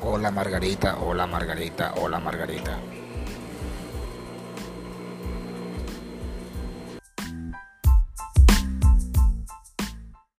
Hola Margarita, hola Margarita, hola Margarita.